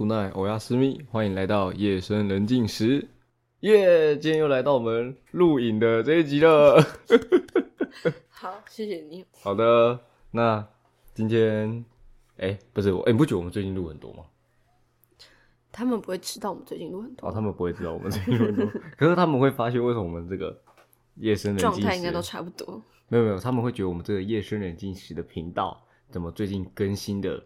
古奈欧亚斯密，欢迎来到夜深人静时。耶，今天又来到我们录影的这一集了。好，谢谢你。好的，那今天，哎、不是我，哎、你不觉得我们最近录很多吗？他们不会知道我们最近录很多哦，他们不会知道我们最近录很多，可是他们会发现为什么我们这个夜深人静时状态应该都差不多。没有没有，他们会觉得我们这个夜深人静时的频道怎么最近更新的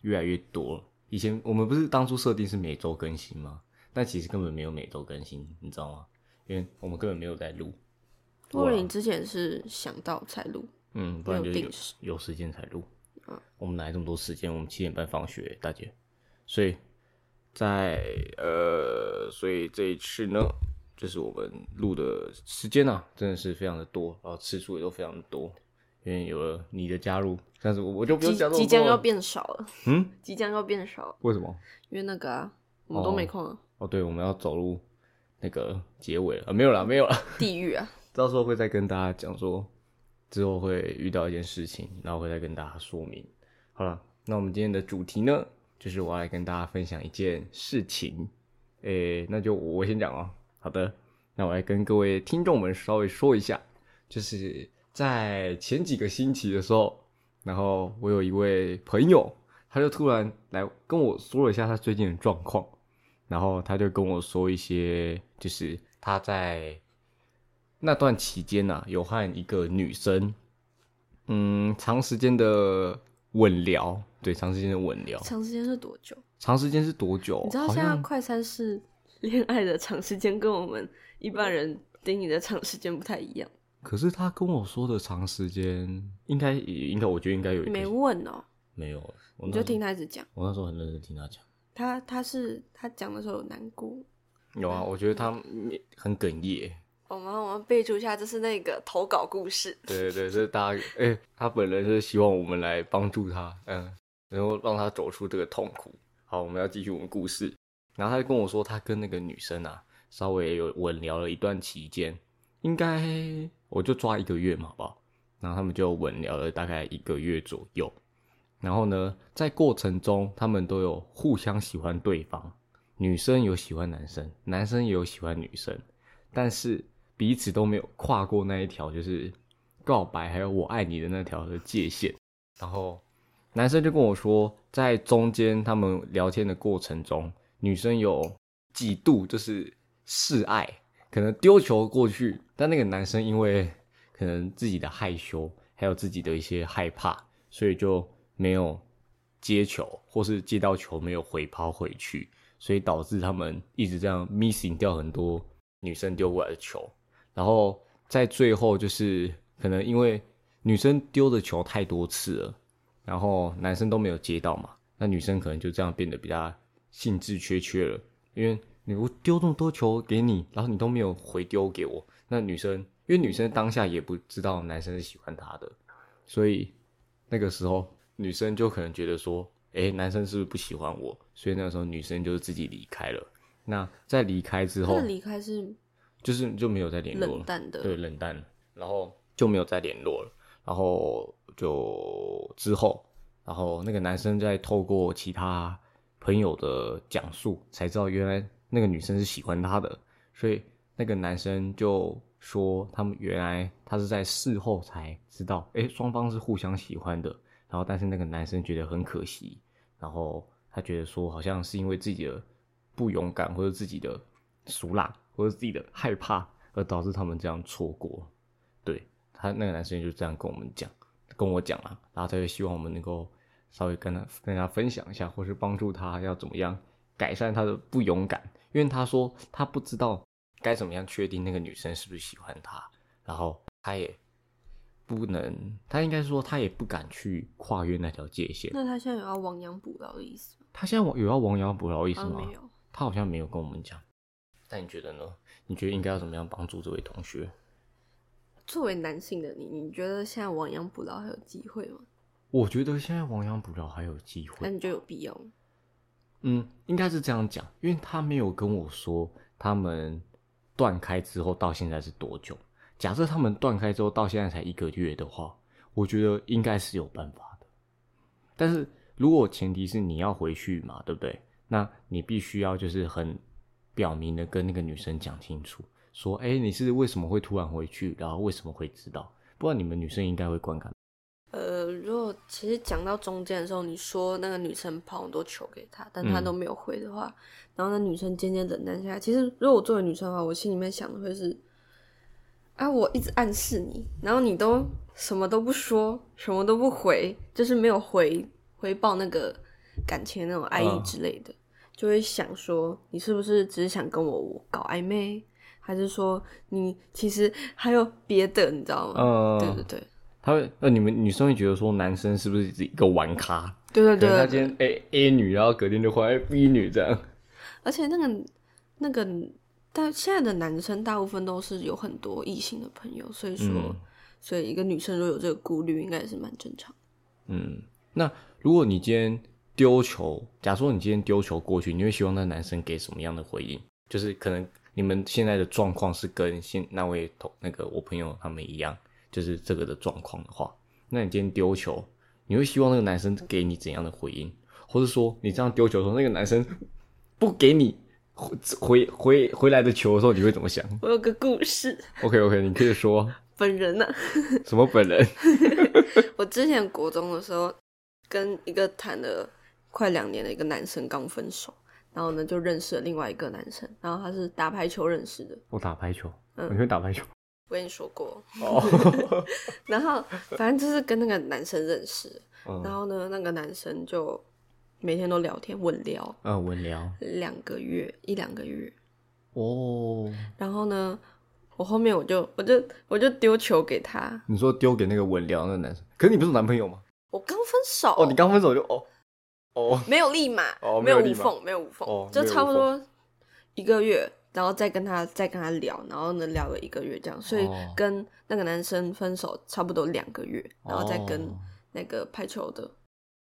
越来越多了？以前我们不是当初设定是每周更新吗？但其实根本没有每周更新，你知道吗？因为我们根本没有在录，或者你之前是想到才录，嗯，不然就有时有时间才录。嗯我们哪来这么多时间？我们七点半放学，大姐。所以在呃，所以这一次呢，就是我们录的时间啊，真的是非常的多，然后次数也都非常的多，因为有了你的加入，但是我我就不用即讲这么 即将要变少了，嗯，即将要变少了，为什么？因为那个啊，我们都没空啊，哦，对，我们要走入那个结尾了啊，没有了，没有了。地狱啊，到时候会再跟大家讲说，之后会遇到一件事情，然后会再跟大家说明。好了，那我们今天的主题呢，就是我要来跟大家分享一件事情。诶、那就我先讲哦。好的，那我来跟各位听众们稍微说一下，就是在前几个星期的时候，然后我有一位朋友，他就突然来跟我说了一下他最近的状况，然后他就跟我说一些，就是他在那段期间呐、有和一个女生，嗯，长时间的稳聊，对，长时间的稳聊，长时间是多久？长时间是多久？你知道现在快餐式恋爱的长时间跟我们一般人定义的长时间不太一样。可是他跟我说的长时间，应该也应该，我觉得应该有一个你没问哦，没有，我那你就听他一直讲，我那时候很认真听他讲。他他是他讲的时候有难过。有啊，我觉得他很哽咽。我们我们备注一下，这是那个投稿故事。对对对，这是大家哎、他本人是希望我们来帮助他，嗯，然后让他走出这个痛苦。好，我们要继续我们故事。然后他就跟我说，他跟那个女生啊，稍微有稳聊了一段期间，应该我就抓一个月嘛，好不好？然后他们就稳聊了大概一个月左右。然后呢，在过程中，他们都有互相喜欢对方，女生有喜欢男生，男生也有喜欢女生，但是彼此都没有跨过那一条就是告白还有我爱你的那条的界限。然后男生就跟我说，在中间他们聊天的过程中，女生有几度就是示爱，可能丢球过去，但那个男生因为可能自己的害羞，还有自己的一些害怕，所以就没有接球，或是接到球没有回抛回去，所以导致他们一直这样 missing 掉很多女生丢过来的球。然后在最后就是可能因为女生丢的球太多次了，然后男生都没有接到嘛，那女生可能就这样变得比较兴致缺缺了，因为你我丢这么多球给你，然后你都没有回丢给我，那女生因为女生当下也不知道男生是喜欢她的，所以那个时候女生就可能觉得说，诶，男生是不是不喜欢我？所以那个时候女生就是自己离开了。那在离开之后离开是就是就没有再联络了冷，淡的，对，冷淡，然后就没有再联络了。然后就之后，然后那个男生在透过其他朋友的讲述，才知道原来那个女生是喜欢他的，所以那个男生就说他们原来他是在事后才知道，诶，双方是互相喜欢的。然后但是那个男生觉得很可惜，然后他觉得说好像是因为自己的不勇敢或者自己的俗辣或者自己的害怕，而导致他们这样错过。对他那个男生就这样跟我们讲，跟我讲啊，然后他就希望我们能够稍微跟他跟他分享一下，或是帮助他要怎么样改善他的不勇敢，因为他说他不知道该怎么样确定那个女生是不是喜欢他，然后他也不能，他应该说他也不敢去跨越那条界限。那他现在有要亡羊补牢的意思吗？他现在有要亡羊补牢的意思啊，吗？没有。他好像没有跟我们讲。但你觉得呢？你觉得应该要怎么样帮助这位同学？作为男性的你，你觉得现在亡羊补牢还有机会吗？我觉得现在亡羊补牢还有机会。那你就有必要吗？嗯，应该是这样讲，因为他没有跟我说他们断开之后到现在是多久。假设他们断开之后到现在才一个月的话，我觉得应该是有办法的。但是如果前提是你要回去嘛，对不对？那你必须要就是很表明的跟那个女生讲清楚，说，哎、你是为什么会突然回去，然后为什么会知道？不然你们女生应该会观感。呃，如果其实讲到中间的时候，你说那个女生抛很多球给他，但他嗯都没有回的话，然后那女生渐渐冷淡下来。其实如果我作为女生的话，我心里面想的会是，啊，我一直暗示你，然后你都什么都不说，什么都不回，就是没有回回报那个感情那种爱意嗯之类的，就会想说，你是不是只是想跟我搞暧昧，还是说你其实还有别的，你知道吗？嗯，对对对。他会，呃，你们女生会觉得说男生是不是一个玩咖？对对对可能他今天 A A 女，然后隔天就换 B 女这样。而且那个那个，但现在的男生大部分都是有很多异性的朋友，所以说，嗯所以一个女生如果有这个顾虑，应该也是蛮正常。嗯，那如果你今天丢球，假如说你今天丢球过去，你会希望那男生给什么样的回应？就是可能你们现在的状况是跟现那位同那个我朋友他们一样，就是这个的状况的话，那你今天丢球，你会希望那个男生给你怎样的回应？或者说你这样丢球的时候，那个男生 不给你回回回回来的球的时候，你会怎么想我有个故事，？OK OK，你可以说 本人呢、什么本人？我之前国中的时候跟一个谈了快两年的一个男生刚分手，然后呢就认识了另外一个男生，然后他是打排球认识的，我打排球，嗯你会打排球？我跟你说过。哦，然后反正就是跟那个男生认识，然嗯后呢那个男生就每天都聊天稳聊。嗯，稳聊。两个月一两个月，哦。然后呢，我后面我就我就我就丢球给他，你说丢给那个稳聊那个男生，可是你不是男朋友吗？我刚分手，哦，你刚分手就哦。哦，没有立马，哦没有无缝，没有无缝，就差不多一个月，然后再跟他再跟他聊，然后呢聊了一个月这样，所以哦跟那个男生分手差不多两个月，然后再跟哦那个排球的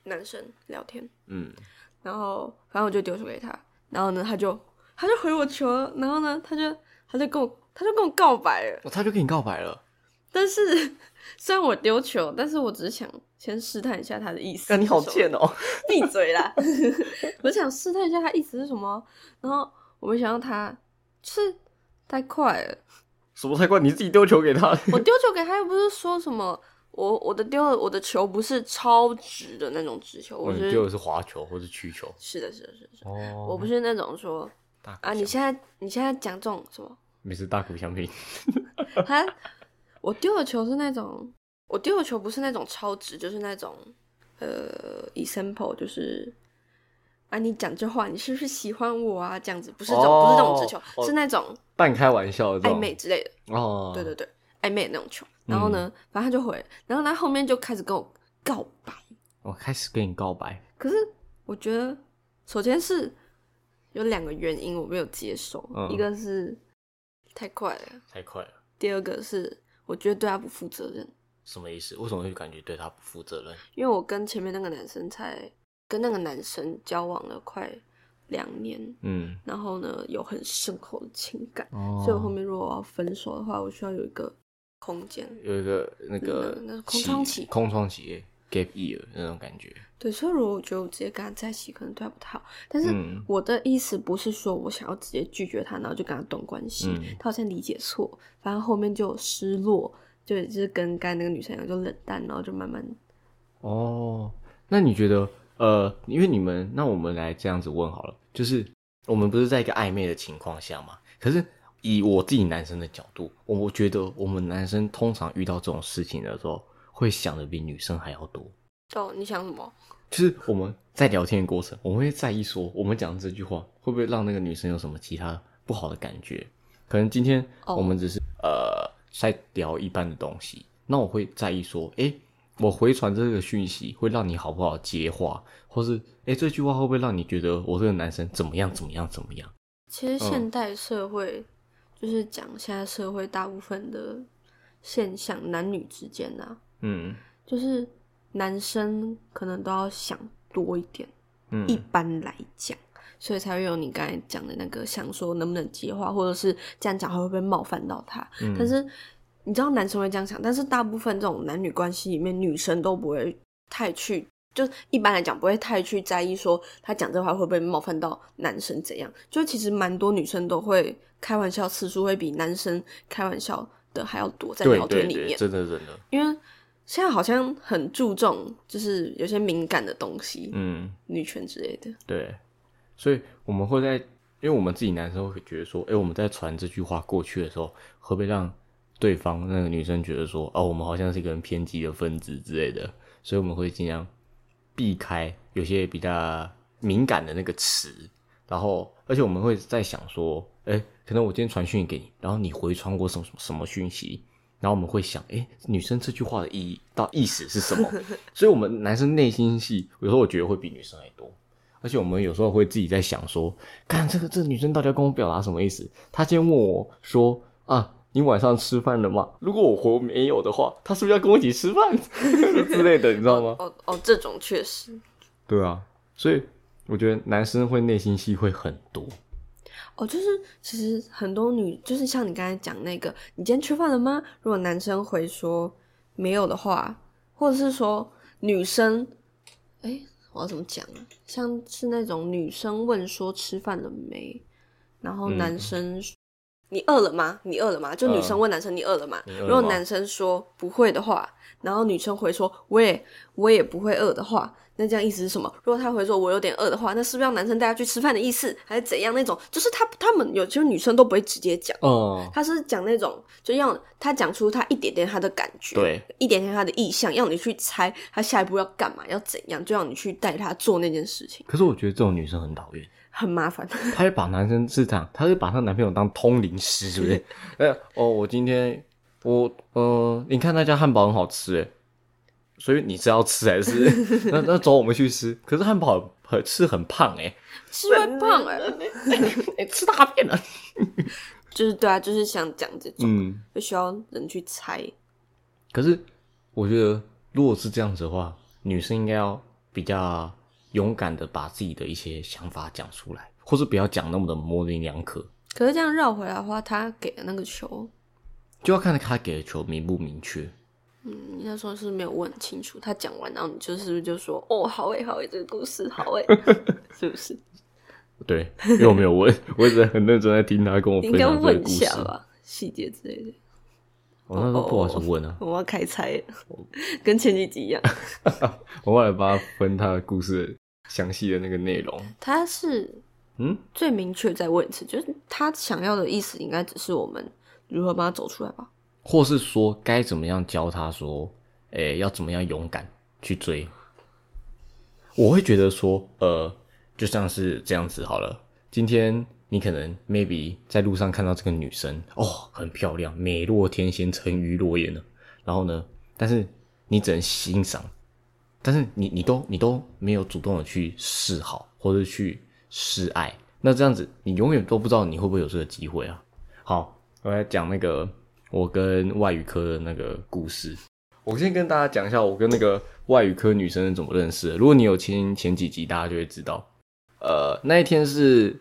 男生聊天，嗯，然后反正我就丢球给他，然后呢他就他就回我球了，然后呢他就他就跟我他就跟我告白了。哦他就跟你告白了，但是虽然我丢球，但是我只是想先试探一下他的意思。那你好贱哦！闭嘴啦！我想试探一下他意思是什么，然后我没想到他就是太快了。什么太快？你自己丢球给他，我丢球给他又不是说什么，我我的丢的我的球不是超直的那种直球，我是、丢的是滑球或者曲球。是的是的是的是的，哦。我不是那种说啊，你现在你现在讲这种什么，没事大鼓相拼，他我丢的球是那种，我丢的球不是那种超直，就是那种呃，example 就是啊，你讲这话，你是不是喜欢我啊？这样子不是这种，哦不是这种直球，哦是那种半开玩笑暧昧之类的。哦，对对对，暧昧的那种球。然后呢，反正他就回，然后他后面就开始跟我告白。我开始跟你告白，可是我觉得，首先是有两个原因我没有接受，嗯一个是太快了，太快了，第二个是我觉得对他不负责任。什么意思？为什么会感觉对他不负责任？因为我跟前面那个男生才跟那个男生交往了快两年，嗯，然后呢有很深厚的情感，哦所以我后面如果我要分手的话，我需要有一个空间。有一个那个那那空窗期空窗期 gap year 那种感觉，对，所以如果我觉得我直接跟他在一起，可能对他不太好。但是嗯我的意思不是说我想要直接拒绝他，然后就跟他断关系。嗯他好像理解错，反正后面就失落，就就是跟刚才那个女生一样，就冷淡，然后就慢慢哦，那你觉得，呃，因为你们，那我们来这样子问好了，就是我们不是在一个暧昧的情况下嘛？可是以我自己男生的角度，我我觉得我们男生通常遇到这种事情的时候，会想的比女生还要多。哦，你想什么？就是我们在聊天的过程，我们会在意说，我们讲这句话会不会让那个女生有什么其他不好的感觉？可能今天我们只是、呃在聊一般的东西，那我会在意说，诶，我回传这个讯息会让你好不好接话，或是诶这句话会不会让你觉得我这个男生怎么样怎么样怎么样？其实现代社会、就是讲现在社会大部分的现象，男女之间啊，嗯就是男生可能都要想多一点，嗯一般来讲，所以才会有你刚才讲的那个想说能不能接话，或者是这样讲会不会冒犯到他。嗯但是你知道男生会这样想，但是大部分这种男女关系里面，女生都不会太去就一般来讲不会太去在意说他讲这话会不会冒犯到男生怎样。就其实蛮多女生都会开玩笑次数会比男生开玩笑的还要多，在聊天里面。真的真的，因为现在好像很注重就是有些敏感的东西，嗯，女权之类的。对，所以我们会在，因为我们自己男生会觉得说，哎、我们在传这句话过去的时候，会不会让对方那个女生觉得说，哦，我们好像是一个很偏激的分子之类的，所以我们会尽量避开有些比较敏感的那个词，然后，而且我们会在想说，哎、可能我今天传讯给你，然后你回传我什么什么什么讯息。然后我们会想，哎，女生这句话的意义到意思是什么？所以，我们男生内心戏有时候我觉得会比女生还多。而且我们有时候会自己在想说，看这个这个女生到底要跟我表达什么意思？她今天问我说啊，你晚上吃饭了吗？如果我回没有的话，他是不是要跟我一起吃饭 之类的？你知道吗？哦哦，这种确实对啊，所以我觉得男生会内心戏会很多。哦，就是其实很多女，就是像你刚才讲那个，你今天吃饭了吗？如果男生回说没有的话，或者是说女生，哎，我要怎么讲啊？像是那种女生问说吃饭了没，然后嗯男生说、你饿了吗？你饿了吗？就女生问男生你饿了吗？你饿了吗如果男生说不会的话，然后女生回说我也我也不会饿的话，那这样意思是什么？如果他回说我有点饿的话，那是不是要男生带他去吃饭的意思，还是怎样？那种就是他他们有些女生都不会直接讲，哦、他是讲那种就要他讲出他一点点他的感觉，对，一点点他的意向，要你去猜他下一步要干嘛，要怎样，就要你去带他做那件事情，可是我觉得这种女生很讨厌。很麻烦。她会把男生是这样，她会把她男朋友当通灵师，是不是？哎，哦，我今天我呃，你看那家汉堡很好吃，哎，所以你是要吃还是 那那走我们去吃？可是汉堡很吃很胖，哎，吃会胖哎、哎，吃大便了。就是对啊，就是想讲这种，嗯，就需要人去猜。可是我觉得如果是这样子的话，女生应该要比较勇敢的把自己的一些想法讲出来，或是不要讲那么的模棱两可，可是这样绕回来的话，他给的那个球，就要看他给的球明不明确。嗯，你那时候是没有问清楚，他讲完，然后你就是不是就说哦，好诶，好诶，这个故事好诶，是不是？对，因为我没有问，我一直很认真在听他跟我应该分享这个问一故事。下吧，细节之类的。我那时候不好意思问啊，我要开猜了，跟前几集一样。我后来帮他分他的故事详细的那个内容。他是嗯，最明确再问一次，就是他想要的意思，应该只是我们如何帮他走出来吧。或是说该怎么样教他说，诶、要怎么样勇敢去追。我会觉得说，呃，就像是这样子好了。今天你可能 maybe 在路上看到这个女生，哦，很漂亮，美若天仙，沉鱼落雁的。然后呢，但是你只能欣赏，但是你你都你都没有主动的去示好，或者去示爱。那这样子，你永远都不知道你会不会有这个机会啊。好，我来讲那个我跟外语科的那个故事。我先跟大家讲一下我跟那个外语科女生是怎么认识的。如果你有听前几集，大家就会知道。呃，那一天是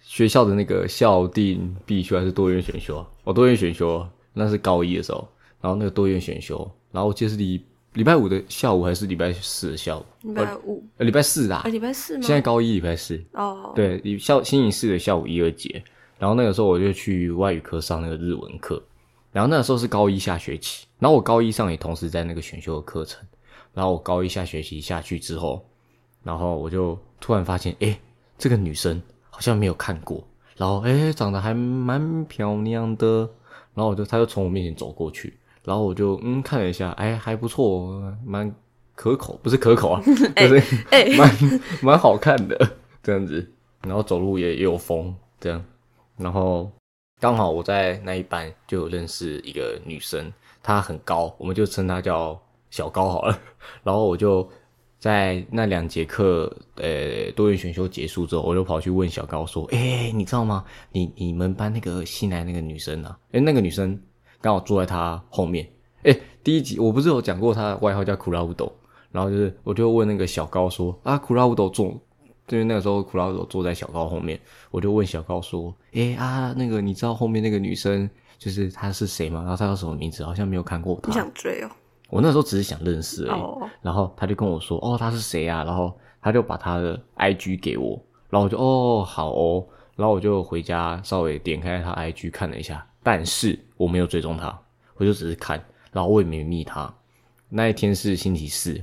学校的那个校定必修还是多元选修啊？哦，多元选修，那是高一的时候。然后那个多元选修，然后我记得是礼礼拜五的下午还是礼拜四的下午？礼拜五。呃，礼拜四啦。啊，。礼拜四吗？现在高一礼拜四。哦，对，礼下星期四的下午一二节，然后那个时候我就去外语科上那个日文课，然后那个时候是高一下学期，然后我高一上也同时在那个选修的课程，然后我高一下学期下去之后，然后我就突然发现，诶，这个女生好像没有看过，然后诶，长得还蛮漂亮的，然后我就她就从我面前走过去，然后我就嗯看了一下，哎还不错，蛮可口，不是可口啊，就是哎蛮蛮好看的这样子，然后走路也也有风这样，然后刚好我在那一班就有认识一个女生，她很高，我们就称她叫小高好了。然后我就在那两节课，呃，多元选修结束之后，我就跑去问小高说：“哎、你知道吗？你你们班那个新来那个女生啊，哎、那个女生刚好坐在他后面。哎、第一集我不是有讲过他的外号叫苦拉乌斗，然后就是我就问那个小高说：啊，苦拉乌斗坐，就是那个时候苦拉乌斗坐在小高后面，我就问小高说：哎、啊，那个你知道后面那个女生就是她是谁吗？然后她叫什么名字？好像没有看过她。你想追哦？我那时候只是想认识而已。哦，然后他就跟我说：“哦，她是谁啊？”然后他就把他的 IG 给我，然后我就哦好哦，然后我就回家稍微点开他 IG 看了一下，但是我没有追踪他，我就只是看，然后我也没密他。那一天是星期四，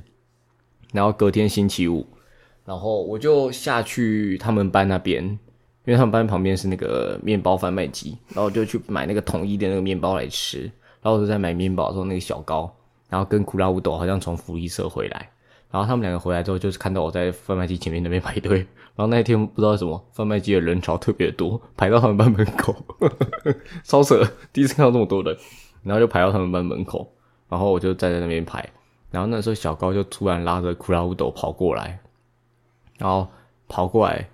然后隔天星期五，然后我就下去他们班那边，因为他们班旁边是那个面包贩卖机，然后就去买那个统一的那个面包来吃。然后我就在买面包的时候，那个小高，然后跟库拉乌斗好像从福利社回来，然后他们两个回来之后，就是看到我在贩卖机前面那边排队，然后那一天不知道什么贩卖机的人潮特别多，排到他们班门口，超扯，第一次看到这么多人，然后就排到他们班门口，然后我就站在那边排，然后那时候小高就突然拉着库拉乌斗跑过来，然后跑过来。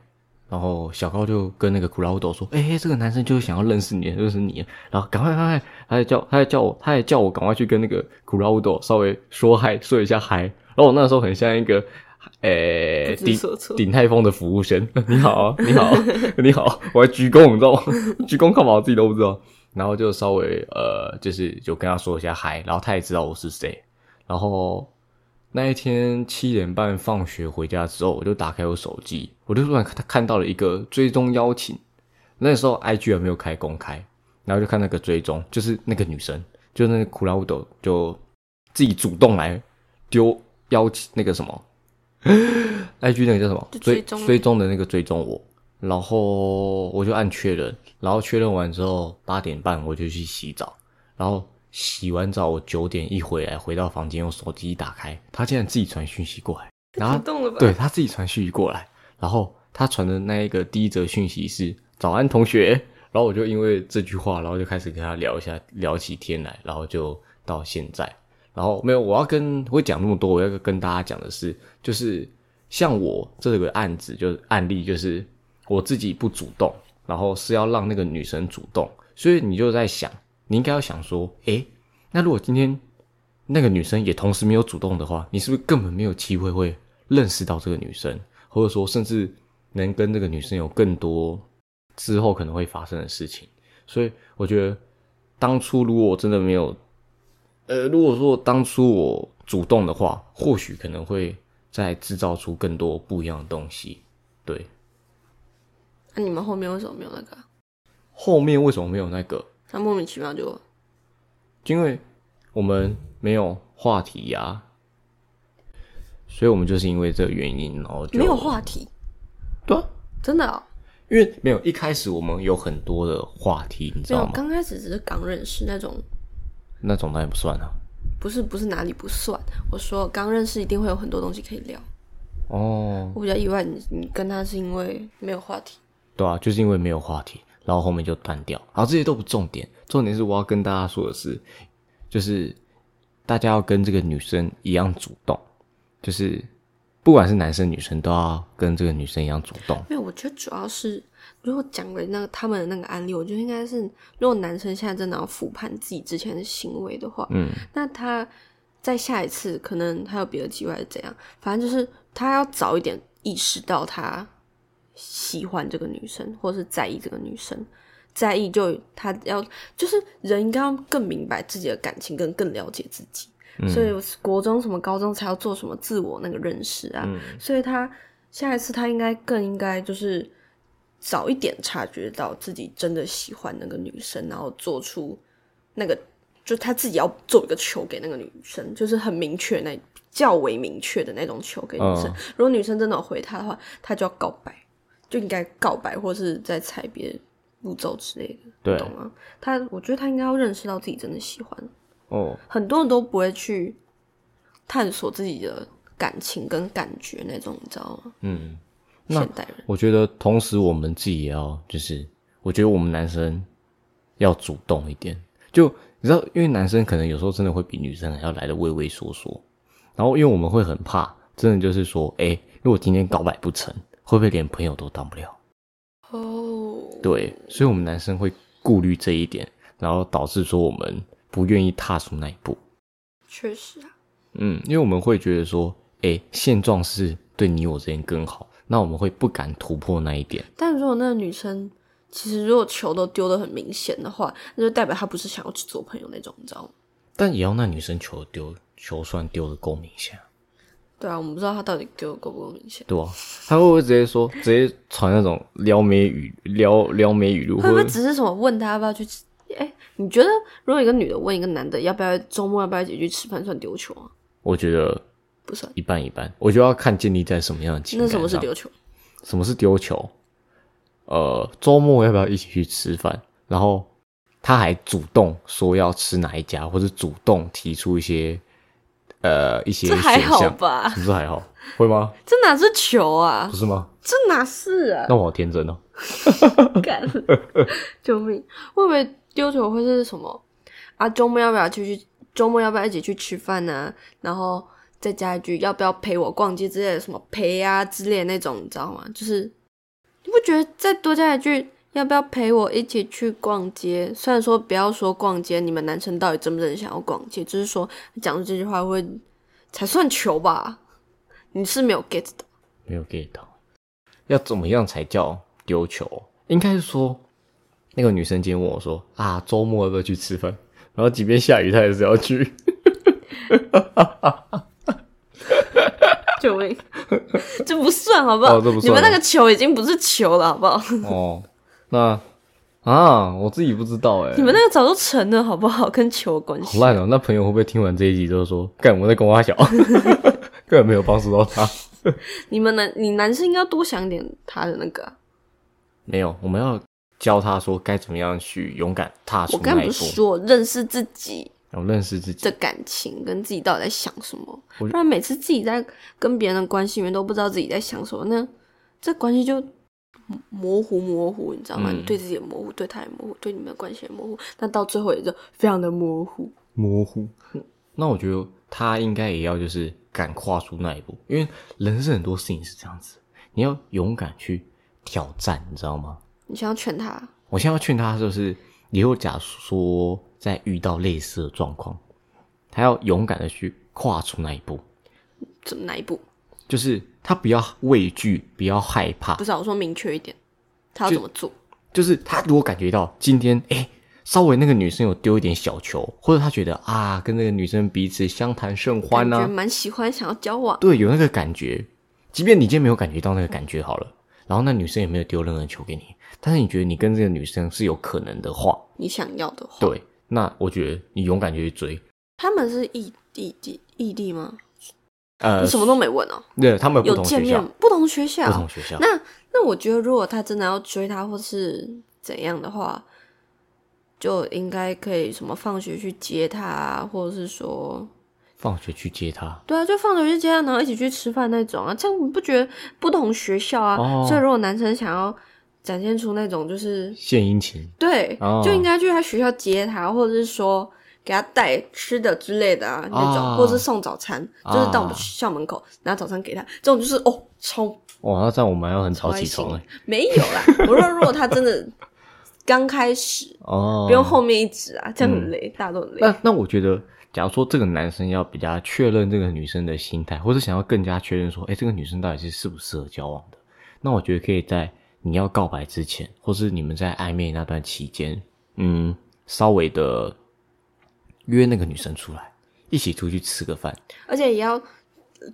然后小高就跟那个库拉乌斗说：“哎、这个男生就是想要认识你，认识你，然后赶快赶快，他还叫他还叫我，他也叫我赶快去跟那个库拉乌斗稍微说嗨，说一下嗨。然后我那时候很像一个，诶、顶顶泰丰的服务生，你好啊，你好，你好，我还鞠躬，你知道吗？鞠躬干嘛？我自己都不知道。然后就稍微呃，就是就跟他说一下嗨，然后他也知道我是谁。然后那一天七点半放学回家之后，我就打开我手机，我就突然看看到了一个追踪邀请。那时候 IG 还没有开公开，然后就看那个追踪，就是那个女生，就那个库拉乌斗就自己主动来丢邀请那个什么 IG 那个叫什么？追就追踪追踪的那个追踪我，然后我就按确认，然后确认完之后八点半我就去洗澡，然后洗完澡我九点一回来回到房间，用手机一打开，他竟然自己传讯息过来，然后动了吧？对他自己传讯息过来，然后他传的那一个第一则讯息是“早安，同学”，然后我就因为这句话，然后就开始跟他聊一下，聊起天来，然后就到现在，然后没有，我要跟我会讲那么多，我要跟大家讲的是，就是像我这个案子，就是案例，就是我自己不主动，然后是要让那个女生主动，所以你就在想，你应该要想说，诶，那如果今天那个女生也同时没有主动的话，你是不是根本没有机会会认识到这个女生，或者说甚至能跟这个女生有更多之后可能会发生的事情？所以我觉得，当初如果我真的没有，呃，如果说当初我主动的话，或许可能会再制造出更多不一样的东西。对，那、你们后面为什么没有那个啊？后面为什么没有那个？他莫名其妙就因为我们没有话题呀、所以我们就是因为这个原因，然后就没有话题，对啊，真的、哦、因为没有一开始我们有很多的话题，你知道。吗？刚开始只是刚认识那种，那种当然不算啊。不是不是哪里不算。我说刚认识一定会有很多东西可以聊。哦，我比较意外你，你跟他是因为没有话题。对啊，就是因为没有话题，然后后面就断掉。然后这些都不重点，重点是我要跟大家说的是，就是大家要跟这个女生一样主动，就是不管是男生女生都要跟这个女生一样主动。没有，我觉得主要是如果讲了那个他们的那个案例，我觉得应该是，如果男生现在真的要复盘自己之前的行为的话，嗯，那他在下一次可能还有别的机会还是怎样，反正就是他要早一点意识到他喜欢这个女生，或是在意这个女生。在意就他要就是人应该要更明白自己的感情，跟更了解自己。所以国中什么高中才要做什么自我那个认识啊。所以他下一次他应该更应该就是早一点察觉到自己真的喜欢那个女生，然后做出那个就他自己要做一个球给那个女生，就是很明确那较为明确的那种球给女生。嗯如果女生真的有回他的话，他就要告白，就应该告白或是在踩别的步骤之类的，对你懂吗？他我觉得他应该要认识到自己真的喜欢。哦，很多人都不会去探索自己的感情跟感觉那种，你知道吗？嗯，那现代人我觉得同时我们自己也要，就是我觉得我们男生要主动一点。就你知道，因为男生可能有时候真的会比女生还要来的畏畏缩缩，然后因为我们会很怕，真的就是说，哎、如果今天告白不成，会不会连朋友都当不了？哦，对，所以我们男生会顾虑这一点，然后导致说我们不愿意踏出那一步。确实啊，嗯，因为我们会觉得说，哎、现状是对你我之间更好，那我们会不敢突破那一点。但如果那个女生其实如果球都丢的很明显的话，那就代表她不是想要去做朋友那种，你知道吗？但也要那女生球丢球算丢的够明显啊，对啊，我们不知道他到底丢的够不够明显，对啊、他会不会直接说，直接传那种撩妹语撩撩妹语录，会不会只是什么问他要不要去吃？哎、你觉得如果一个女的问一个男的要不要周末要不要一起去吃饭，算丢球啊？我觉得不算。一半一半，我就要看建立在什么样的情感那什么是上丢球？什么是丢球？呃，周末要不要一起去吃饭？然后他还主动说要吃哪一家，或者主动提出一些呃一些这还好，吧？是不是还好？会吗？这哪是球啊不？是吗？这哪是啊？那我好天真哦。干！救命！会不会丢球会是什么啊？周末要不要去去？周末要不要一起去吃饭呢、然后再加一句要不要陪我逛街之类的，什么陪啊之类的那种，你知道吗？就是你不觉得再多加一句要不要陪我一起去逛街？虽然说不要说逛街，你们男生到底真不真想要逛街？就是说讲出这句话会才算球吧？你是没有 get 的。没有 get 到，要怎么样才叫丢球？应该是说，那个女生今天问我说啊，周末要不要去吃饭？然后即便下雨，她也是要去。救命！这不算好不好？你们那个球已经不是球了，好不好？哦，那啊，我自己不知道哎、你们那个早就成了，好不好？跟球有关系好。烂哦！那朋友会不会听完这一集之后说，干我在跟我小，根本没有帮助到他？你们男，你男生应该多想点他的那个啊、没有，我们要教他说该怎么样去勇敢踏出我刚那一步才不是，说认识自己然后认识自己。的感情，跟自己到底在想什么，不然每次自己在跟别人的关系里面都不知道自己在想什么，那这关系就模糊模糊，你知道吗？嗯你对自己也模糊，对他也模糊，对你们的关系也模糊，但到最后也就非常的模糊。模糊。那我觉得他应该也要就是敢跨出那一步，因为人生很多事情是这样子，你要勇敢去挑战，你知道吗？你想要劝他，我现在要劝他，就是以后假如说在遇到类似的状况，他要勇敢的去跨出那一步，怎么哪一步？就是他不要畏惧，不要害怕不，是、啊，我说明确一点，他要怎么做？就是他如果感觉到今天哎、诶稍微那个女生有丢一点小球，或者他觉得啊跟那个女生彼此相谈甚欢啊，感觉蛮喜欢，想要交往。对，有那个感觉，即便你今天没有感觉到那个感觉好了，然后那女生也没有丢任何球给你，但是你觉得你跟这个女生是有可能的话，你想要的话，对，那我觉得你勇敢就去追，他们是异地地异地吗？呃你，什么都没问哦、对，他们有见面不同学校，不同学校，那那我觉得，如果他真的要追她，或是怎样的话，就应该可以什么放学去接她啊，或者是说，放学去接她，对啊，就放学去接她，然后一起去吃饭那种啊。这样你不觉得不同学校啊？哦所以如果男生想要展现出那种就是献殷勤，对，哦就应该去他学校接他，或者是说给他带吃的之类的啊，那种，啊或者是送早餐，就是到我们校门口拿早餐给他，这种就是哦，超哇，那这样我们还要很早起床哎，没有啦。我说如果他真的刚开始，哦，不用后面一直啊，这样很累，大家都很累。那那我觉得，假如说这个男生要比较确认这个女生的心态，或者想要更加确认说，哎、这个女生到底是适不适合交往的，那我觉得可以在你要告白之前，或是你们在暧昧那段期间，嗯，稍微的约那个女生出来，一起出去吃个饭，而且也要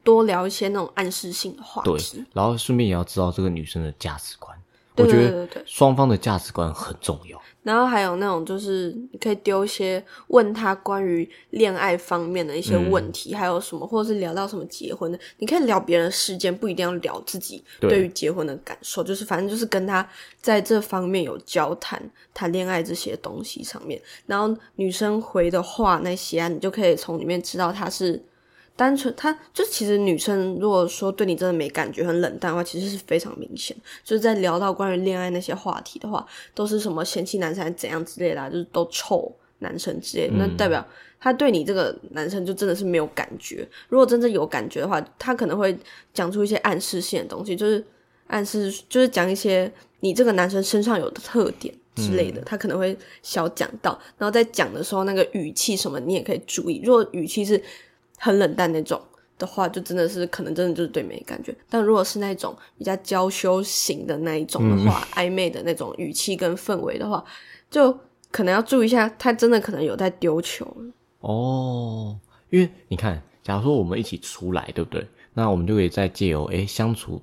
多聊一些那种暗示性的话对题。，然后顺便也要知道这个女生的价值观。对我觉得双方的价值观很重要。然后还有那种就是你可以丢一些问他关于恋爱方面的一些问题，还有什么，或者是聊到什么结婚的，你可以聊别人的事件，不一定要聊自己对对于结婚的感受，就是反正就是跟他在这方面有交谈，谈恋爱这些东西上面，然后女生回的话那些啊，你就可以从里面知道他是。单纯，他就其实女生如果说对你真的没感觉、很冷淡的话，其实是非常明显。就是在聊到关于恋爱那些话题的话，都是什么嫌弃男生还是怎样之类的、啊，就是都臭男生之类的，那代表他对你这个男生就真的是没有感觉。如果真正有感觉的话，他可能会讲出一些暗示性的东西，就是暗示，就是讲一些你这个男生身上有的特点之类的，他可能会小讲到，然后在讲的时候那个语气什么，你也可以注意。如果语气是很冷淡那种。的话，就真的是可能真的就是对没感觉。但如果是那种比较娇羞型的那一种的话，暧昧的那种语气跟氛围的话，就可能要注意一下，他真的可能有在丢球。哦，因为你看，假如说我们一起出来，对不对？那我们就可以在借由诶相处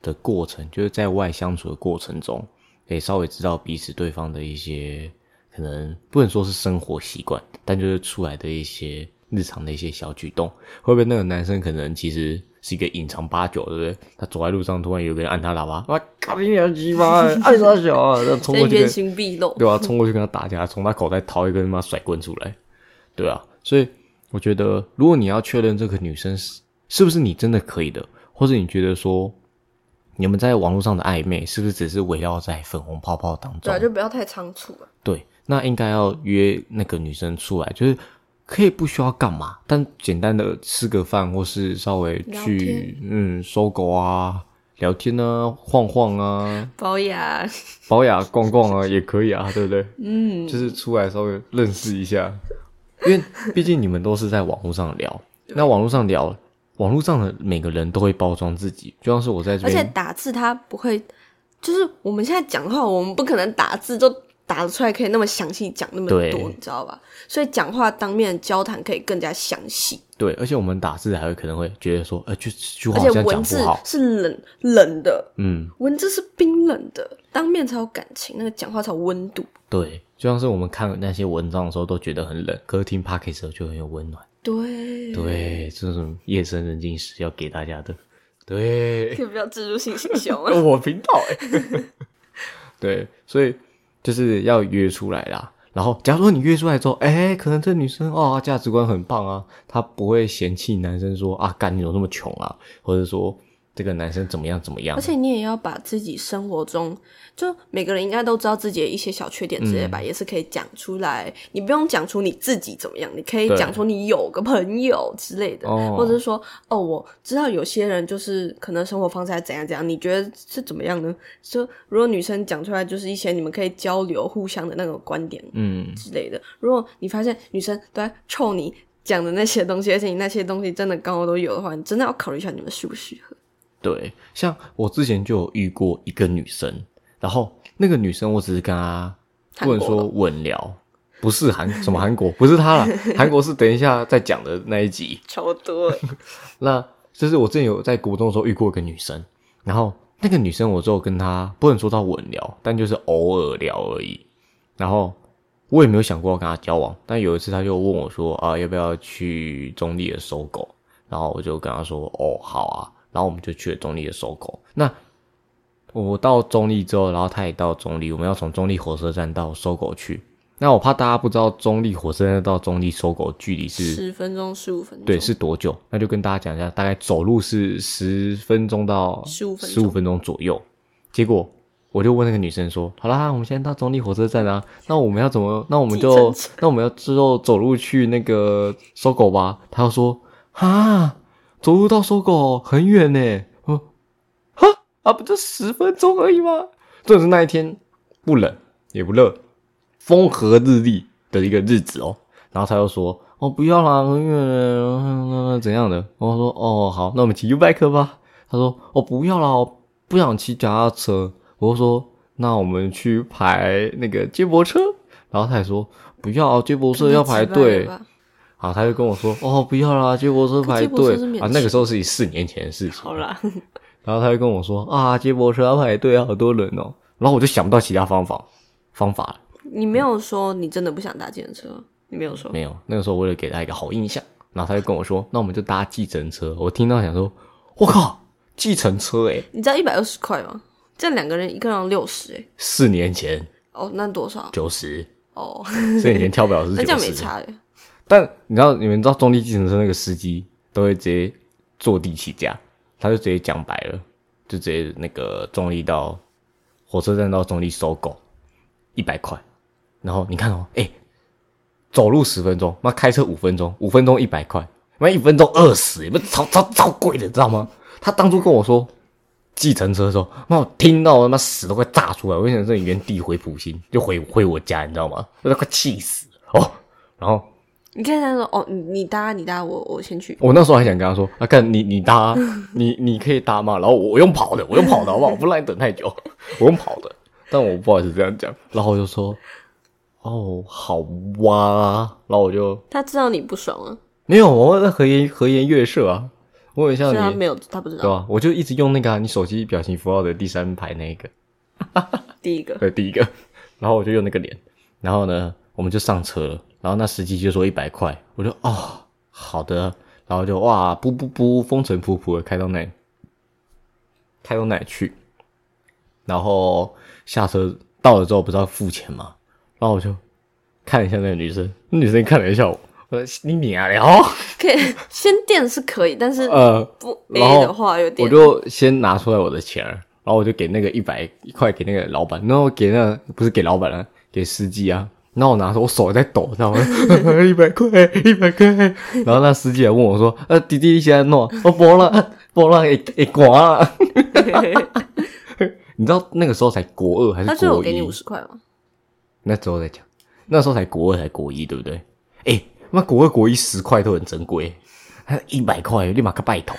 的过程，就是在外相处的过程中，可以稍微知道彼此对方的一些可能不能说是生活习惯，但就是出来的一些日常的一些小举动，会不会那个男生可能其实是一个隐藏八九，对不对？他走在路上，突然有个人按他喇叭，哇，卡你娘鸡巴，按啥小啊？然后冲过去原形毕露。对吧、冲过去跟他打架，从他口袋掏一根他妈甩棍出来，对啊，所以我觉得，如果你要确认这个女生是是不是你真的可以的，或者你觉得说你们在网络上的暧昧是不是只是围绕在粉红泡泡当中对啊，？就不要太仓促了。对，那应该要约那个女生出来，就是可以不需要干嘛，但简单的吃个饭，或是稍微去嗯搜狗啊、聊天啊、晃晃啊、保养，保养逛逛啊也可以啊，对不对？嗯，就是出来稍微认识一下，因为毕竟你们都是在网络上聊，那网络上聊，网络上的每个人都会包装自己，就像是我在这而且，打字他不会，就是我们现在讲话，我们不可能打字就打得出来，可以那么详细讲那么多，你知道吧？所以讲话当面交谈可以更加详细，对，而且我们打字还会可能会觉得说，呃，就句话而且文字讲不好，是冷冷的，嗯，文字是冰冷的，当面才有感情，那个讲话才有温度。对，就像是我们看那些文章的时候都觉得很冷，可是听 p o d c a s t 就很有温暖，对，对，这种夜深人静时要给大家的，对，可以不要植入性行销吗？我频道哎，对，所以就是要约出来啦。然后，假如说你约出来之后，哎，可能这女生哦价值观很棒啊，她不会嫌弃男生说啊，干你怎么那么穷啊，或者说这个男生怎么样怎么样而。且你也要把自己生活中，就每个人应该都知道自己的一些小缺点之类嗯吧，也是可以讲出来。你不用讲出你自己怎么样，你可以讲出你有个朋友之类的，哦或者是说，哦，我知道有些人就是可能生活方式还怎样怎样，你觉得是怎么样呢？就如果女生讲出来，就是一些你们可以交流、互相的那种观点嗯，之类的。如果你发现女生都在臭你讲的那些东西，而且你那些东西真的刚好都有的话，你真的要考虑一下你们适不适合。对，像我之前就有遇过一个女生，然后那个女生我只是跟她不能说稳聊，不是韩什么韩国，不是她啦，韩国是等一下再讲的那一集。超多 那就是我之前有在国中的时候遇过一个女生，然后那个女生我就跟她不能说到稳聊，但就是偶尔聊而已。然后我也没有想过要跟她交往，但有一次她就问我说啊要不要去中立的搜狗，然后我就跟她说哦好啊，然后我们就去了中立的搜狗。那我到中立之后，然后他也到中立，我们要从中立火车站到搜狗去。那我怕大家不知道中立火车站到中立搜狗距离是十分钟、十五分钟，对，是多久？那就跟大家讲一下，大概走路是十分钟到十五分钟十五分钟左右。结果我就问那个女生说：“好啦，我们现在到中立火车站啊，那我们要怎么？那我们就那我们要之后走路去那个搜狗吧？”她就说：“啊，走路到搜狗很远呢。”我：“哈啊，不就十分钟而已吗？”重点是那一天不冷也不热，风和日丽的一个日子哦。然后他又说：“哦，不要啦，很远，怎样的？”我说：“哦，好，那我们骑 U bike 吧。”他说：“哦，不要啦，我不想骑脚踏车。”我说：“那我们去排那个接驳车。”然后他也说：“不要，接驳车要排队。”吧？好，他就跟我说：“哦，不要啦，接驳车排队啊。”那个时候是四年前的事情。好啦，然后他就跟我说：“啊，接驳车要排队，好多人哦。”然后我就想不到其他方法方法了。你没有说你真的不想搭计程车，你没有说。没有，那个时候为了给他一个好印象，然后他就跟我说：“那我们就搭计程车。”我听到想说：“我靠，计程车诶、你知道一百二十块吗？这样两个人一个人六十哎，四年前哦，那多少？九十，哦，四年前跳表是 那这样九十。没差哎。但你知道，你们知道中立计程车那个司机都会直接坐地起价，他就直接讲白了，就直接那个中立到火车站到中立收狗一百块，然后你看哦，哎、走路十分钟，妈开车五分钟，五分钟一百块，妈一分钟二十，不超超超贵的，知道吗？他当初跟我说计程车的时候，妈我听到他妈屎都快炸出来，我想说你原地回普星，就回回我家，你知道吗？我都快气死哦。然后你看他说哦，你你搭你搭，我我先去。我那时候还想跟他说：“啊，看你你搭，你你可以搭嘛。”然后我用跑的，我用跑的好不好？我不让你等太久，我用跑的。但我不好意思这样讲，然后我就说：“哦，好哇。”然后我就他知道你不爽啊，没有，我在和颜和颜悦色啊，我很像你，他没有，他不知道。对吧？我就一直用那个啊、你手机表情符号的第三排那一个，第一个，对，第一个，然后我就用那个脸，然后呢，我们就上车了，然后那司机就说一百块，我就哦，好的，然后就哇，噗噗噗，风尘仆仆的开到那里，开到那里去，然后下车到了之后不是要付钱吗，然后我就看了一下那个女生，那女生看了一下我，我说你你啊，然后可以先垫是可以，但是呃，不 A 的话有点。我就先拿出来我的钱儿，然后我就给那个一百一块给那个老板，然后给那个不是给老板啊，给司机啊。然后我拿的时候，我手在抖，知道吗？一百块，一百块。然后那司机还问我说：“呃，弟弟你现在弄？我播了，播了，也也刮了。” 你知道那个时候才国二还是国一他最后给你五？十块吗？那时候再讲，那时候才国二才国一，对不对？哎，那国二国一十块都很珍贵，还一百块立马个拜头，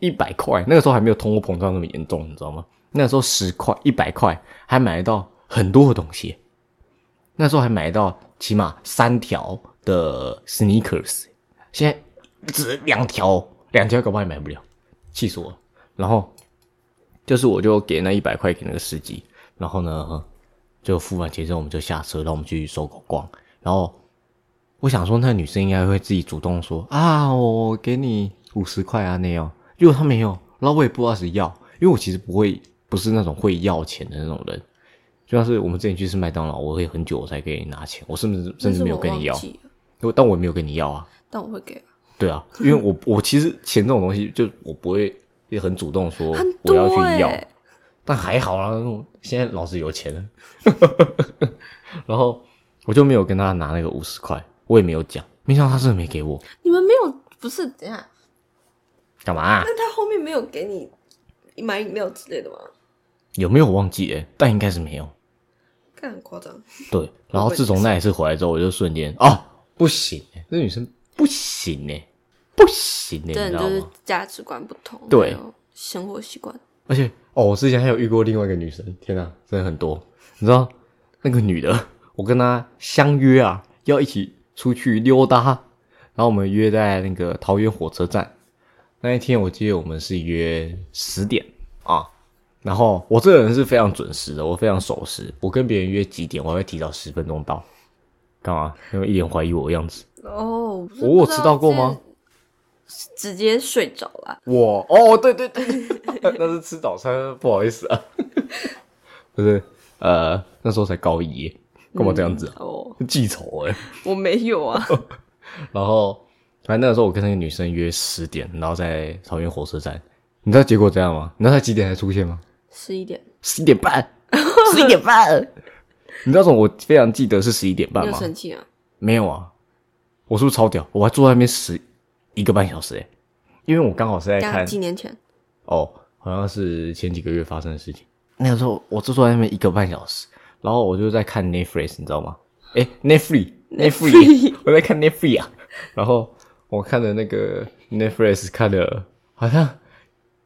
一百块那个时候还没有通货膨胀那么严重，你知道吗？那时候十块、一百块还买得到很多的东西，那时候还买到起码三条的 sneakers，现在只两条，两条搞不好也买不了，气死我了。然后就是我就给那一百块给那个司机，然后呢就付完钱之后我们就下车，然后我们去搜狗逛，然后我想说那女生应该会自己主动说啊，我给你五十块啊那样，如果她没有，然后我也不知道是要，因为我其实不会，不是那种会要钱的那种人。就像是我们之前去吃麦当劳，我会很久我才给你拿钱，我甚至甚至没有跟你要但我也没有跟你要啊。但我会给啊。对啊，因为我我其实钱这种东西，就我不会也很主动说我要去要，欸但还好啦，现在老子有钱了，然后我就没有跟他拿那个五十块，我也没有讲，没想到他真的没给我，你们没有不是？等一下，干嘛啊、那他后面没有给你买饮料之类的吗？有没有我忘记了？但应该是没有。看很夸张。对，然后自从那一次回来之后，我就瞬间哦，不行欸，这女生不行哎，不行哎，你知道吗？价值观不同，对生活习惯。而且哦，我之前还有遇过另外一个女生，天哪，真的很多。你知道那个女的，我跟她相约啊，要一起出去溜达，然后我们约在那个桃园火车站。那一天我记得我们是约十点啊，然后我这个人是非常准时的，我非常守时。我跟别人约几点，我还会提早十分钟到。干嘛？因为一脸怀疑我的样子。哦，我有迟到过吗？直接睡着了。我哦，对对对，那是吃早餐，不好意思啊，不是，呃，那时候才高一，干嘛这样子啊？哦，记仇哎。我没有啊。然后，反正那个时候我跟那个女生约十点，然后在桃园火车站，你知道结果怎样吗？你知道她几点才出现吗？十一点，十一点半，十一点半。你知道什么？我非常记得是十一点半吗？生气啊？没有啊，我是不是超屌？我还坐在那边十一个半小时哎，因为我刚好是在看几年前，哦，好像是前几个月发生的事情。那个时候我就坐在那边一个半小时，然后我就在看 Netflix，你知道吗？诶 n e t f l i x Netflix，我在看 Netflix 啊。然后我看的那个 Netflix 看了，好像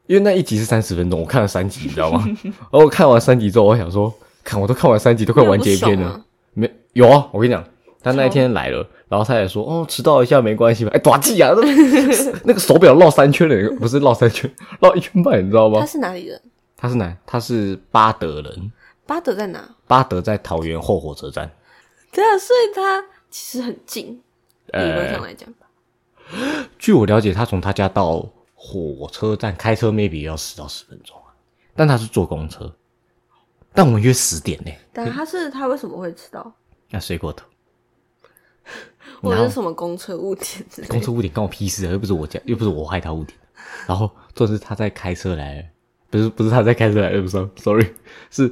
因为那一集是三十分钟，我看了三集，你知道吗？然后我看完三集之后，我想说，看我都看完三集，都快完结篇了。没有啊？我跟你讲，他那一天来了，然后他也说，哦，迟到一下没关系吧？哎，短记啊，那 那个手表绕三圈了，不是绕三圈，绕一圈半，你知道吗他？是哪里人？他是哪？他是巴德人，巴德在哪？巴德在桃园后火车站。对啊，所以他其实很近，理论上呃，来讲吧。据我了解，他从他家到火车站开车 maybe 要十到十分钟啊，但他是坐公车。但我们约十点呢，但他是他为什么会迟到？那睡过头。或然后者是什么公车误点？公车误点关我屁事啊，又不是我家，又不是我害他误点。然后就是他在开车来，不是不是他在开车来的路上，sorry，是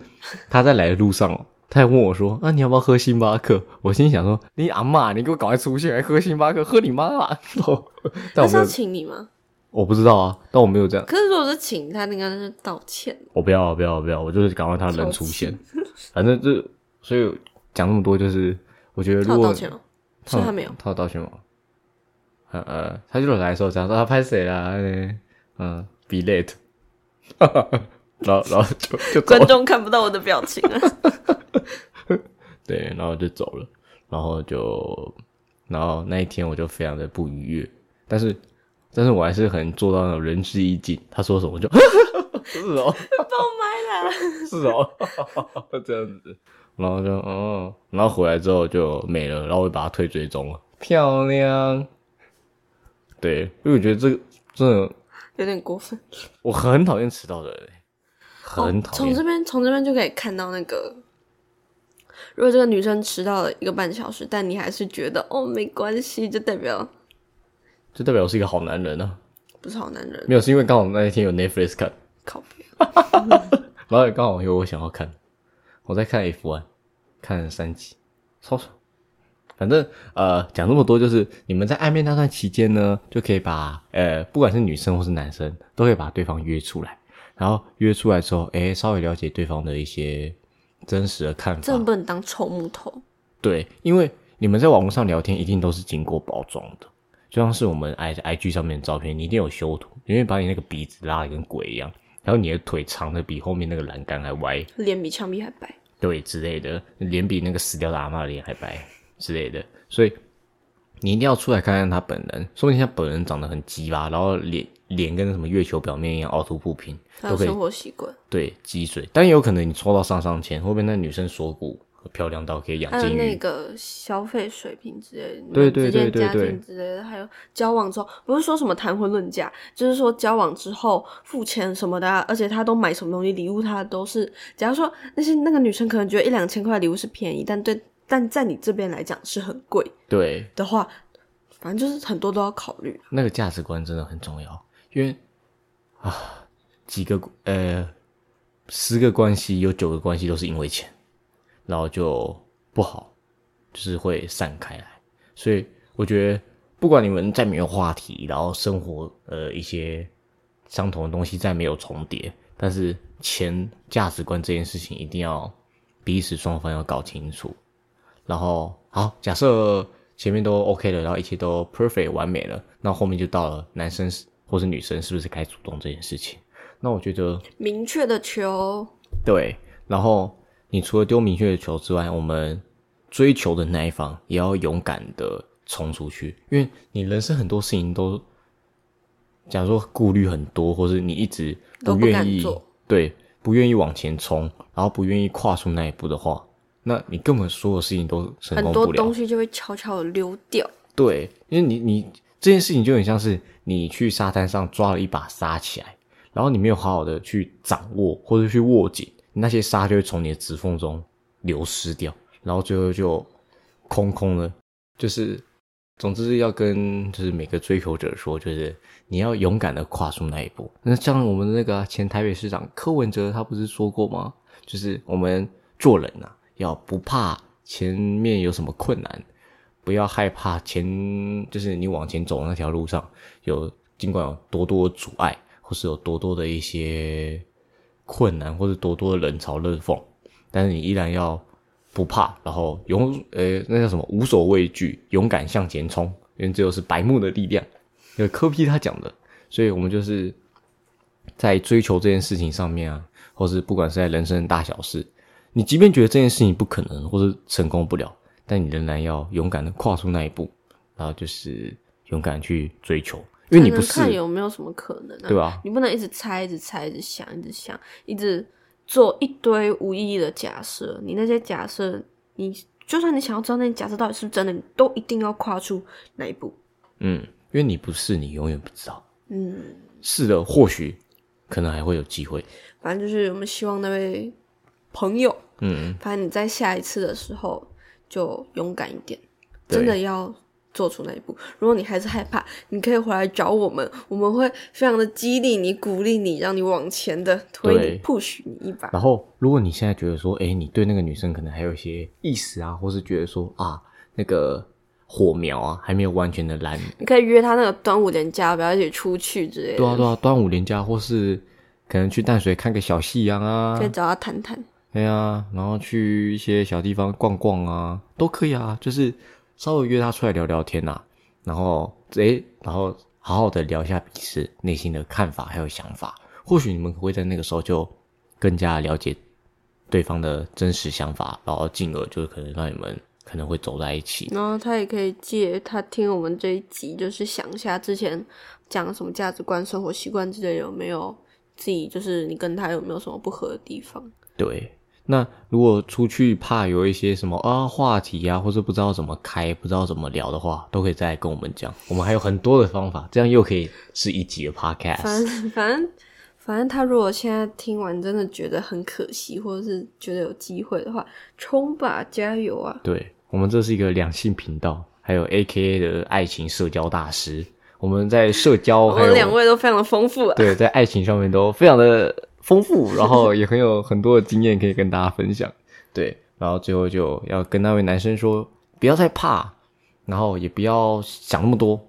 他在来的路上哦。他还问我说：“啊，你要不要喝星巴克？”我心想说：“你阿妈，你给我赶快出去，还喝星巴克，喝你妈啊！” 然后但他是请你吗？我不知道啊，但我没有这样，可是如果是请他，应该是道歉。我不要不要不要，我就是赶快他人出现。反正就所以讲那么多，就是我觉得如果他有道歉吗？所以他没有。他有道歉吗？呃呃，他就来的时候讲说他拍谁啦，呃嗯，be late，然后然后就就走观了，众看不到我的表情啊。对，然后就走了，然后就然后那一天我就非常的不愉悦，但是但是我还是很做到那种仁至义尽，他说什么我就 是哦，爆麦了！是哦，这样子，然后就哦，然后回来之后就没了，然后我就把他退追踪了，漂亮。对，因为我觉得这个真的有点过分。我很讨厌迟到的人，很讨厌。从这边从这边就可以看到那个，如果这个女生迟到了一个半小时，但你还是觉得哦没关系，就代表就代表我是一个好男人啊。不是好男人，没有，是因为刚好那一天有 Netflix 看，靠边。然后也刚好有我想要看，我在看 F one，看了三集，超爽。反正呃讲这么多，就是你们在暧昧那段期间呢，就可以把呃不管是女生或是男生，都可以把对方约出来，然后约出来之后，诶稍微了解对方的一些真实的看法。真的不能当臭木头。对，因为你们在网络上聊天，一定都是经过包装的，就像是我们 i i g 上面的照片，你一定有修图，因为把你那个鼻子拉的跟鬼一样，然后你的腿长的比后面那个栏杆还歪，脸比墙壁还白，对之类的，脸比那个死掉的阿妈的脸还白之类的，所以你一定要出来看看他本人，说不定他本人长得很鸡巴，然后脸脸跟什么月球表面一样凹凸不平，都可以还有生活习惯，对积水，但也有可能你抽到上上签，会不会那女生锁骨漂亮到可以养还有金鱼？那个消费水平之类的，对对对对对庭之类的，还有交往之后，不是说什么谈婚论嫁，就是说交往之后付钱什么的、啊，而且他都买什么东西礼物，他都是，假如说那些那个女生可能觉得一两千块礼物是便宜，但对，但在你这边来讲是很贵对，的话，反正就是很多都要考虑。那个价值观真的很重要，因为啊，几个呃十个关系有九个关系都是因为钱，然后就不好，就是会散开来。所以我觉得，不管你们再没有话题，然后生活呃一些相同的东西再没有重叠，但是钱价值观这件事情一定要彼此双方要搞清楚。然后好，假设前面都 OK 了，然后一切都 perfect 完美了，那后面就到了男生或是女生是不是该主动这件事情。那我觉得明确的求，对，然后你除了丢明确的球之外，我们追求的那一方也要勇敢的冲出去，因为你人生很多事情都，假如说顾虑很多，或是你一直不愿意对不愿意往前冲，然后不愿意跨出那一步的话，那你根本所有事情都成很功不了。多东西就会悄悄的溜掉。对，因为你你这件事情就很像是你去沙滩上抓了一把沙起来，然后你没有好好的去掌握或者去握紧，那些沙就会从你的指缝中流失掉，然后最后就空空了。就是，总之要跟就是每个追求者说，就是你要勇敢的跨出那一步。那像我们那个前台北市长柯文哲，他不是说过吗？就是我们做人啊，要不怕前面有什么困难，不要害怕前，就是你往前走的那条路上有尽管有多多阻碍，或是有多多的一些困难，或是多多的冷嘲热讽，但是你依然要不怕，然后勇呃那叫什么无所畏惧，勇敢向前冲，因为这就是白目的力量，有科批他讲的，所以我们就是在追求这件事情上面啊，或是不管是在人生的大小事，你即便觉得这件事情不可能，或是成功不了，但你仍然要勇敢的跨出那一步，然后就是勇敢去追求，因为你不看有没有什么可能、啊，对吧？你不能一直猜，一直猜，一直想，一直想，一直做一堆无意义的假设。你那些假设，你就算你想要知道那些假设到底是不是真的，你都一定要跨出那一步。嗯，因为你不是，你永远不知道。嗯，是的，或许可能还会有机会。反正就是我们希望那位朋友，嗯，反正你在下一次的时候就勇敢一点，真的要做出那一步。如果你还是害怕，你可以回来找我们，我们会非常的激励你、鼓励你，让你往前的推你、push 你一把。然后如果你现在觉得说，哎，你对那个女生可能还有一些意思啊，或是觉得说啊，那个火苗啊还没有完全的燃，你可以约她那个端午连假，不要一起出去之类的。对啊对啊，端午连假或是可能去淡水看个小夕阳啊可，以找她谈谈。对啊，然后去一些小地方逛逛啊，都可以啊，就是稍微约他出来聊聊天呐、然后诶，然后好好的聊一下彼此内心的看法还有想法，或许你们会在那个时候就更加了解对方的真实想法，然后进而就是可能让你们可能会走在一起。然后他也可以借他听我们这一集，就是想一下之前讲什么价值观、生活习惯之类，有没有自己就是你跟他有没有什么不合的地方？对，那如果出去怕有一些什么啊话题啊，或者不知道怎么开、不知道怎么聊的话，都可以再来跟我们讲。我们还有很多的方法，这样又可以是一集的 podcast。反正反正反正他如果现在听完真的觉得很可惜，或者是觉得有机会的话，冲吧，加油啊！对我们这是一个两性频道，还有 A K A 的爱情社交大师。我们在社交我们两位都非常的丰富啊。对在爱情上面都非常的丰富，然后也很有很多的经验可以跟大家分享。对，然后最后就要跟那位男生说，不要再怕，然后也不要想那么多，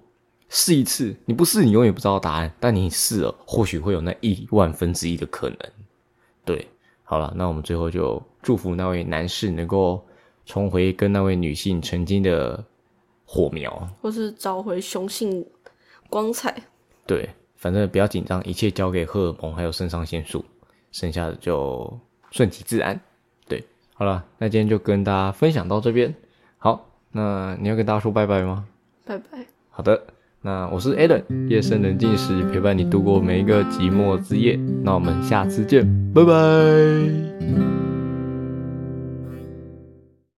试一次。你不试，你永远不知道答案，但你试了，或许会有那亿万分之一的可能。对，好了，那我们最后就祝福那位男士能够重回跟那位女性曾经的火苗。或是找回雄性光彩。对，反正不要紧张，一切交给荷尔蒙还有肾上腺素，剩下的就顺其自然。对，好了，那今天就跟大家分享到这边。好，那你要跟大家说拜拜吗？拜拜。好的，那我是 Allen，夜深人静时陪伴你度过每一个寂寞之夜。那我们下次见，拜拜。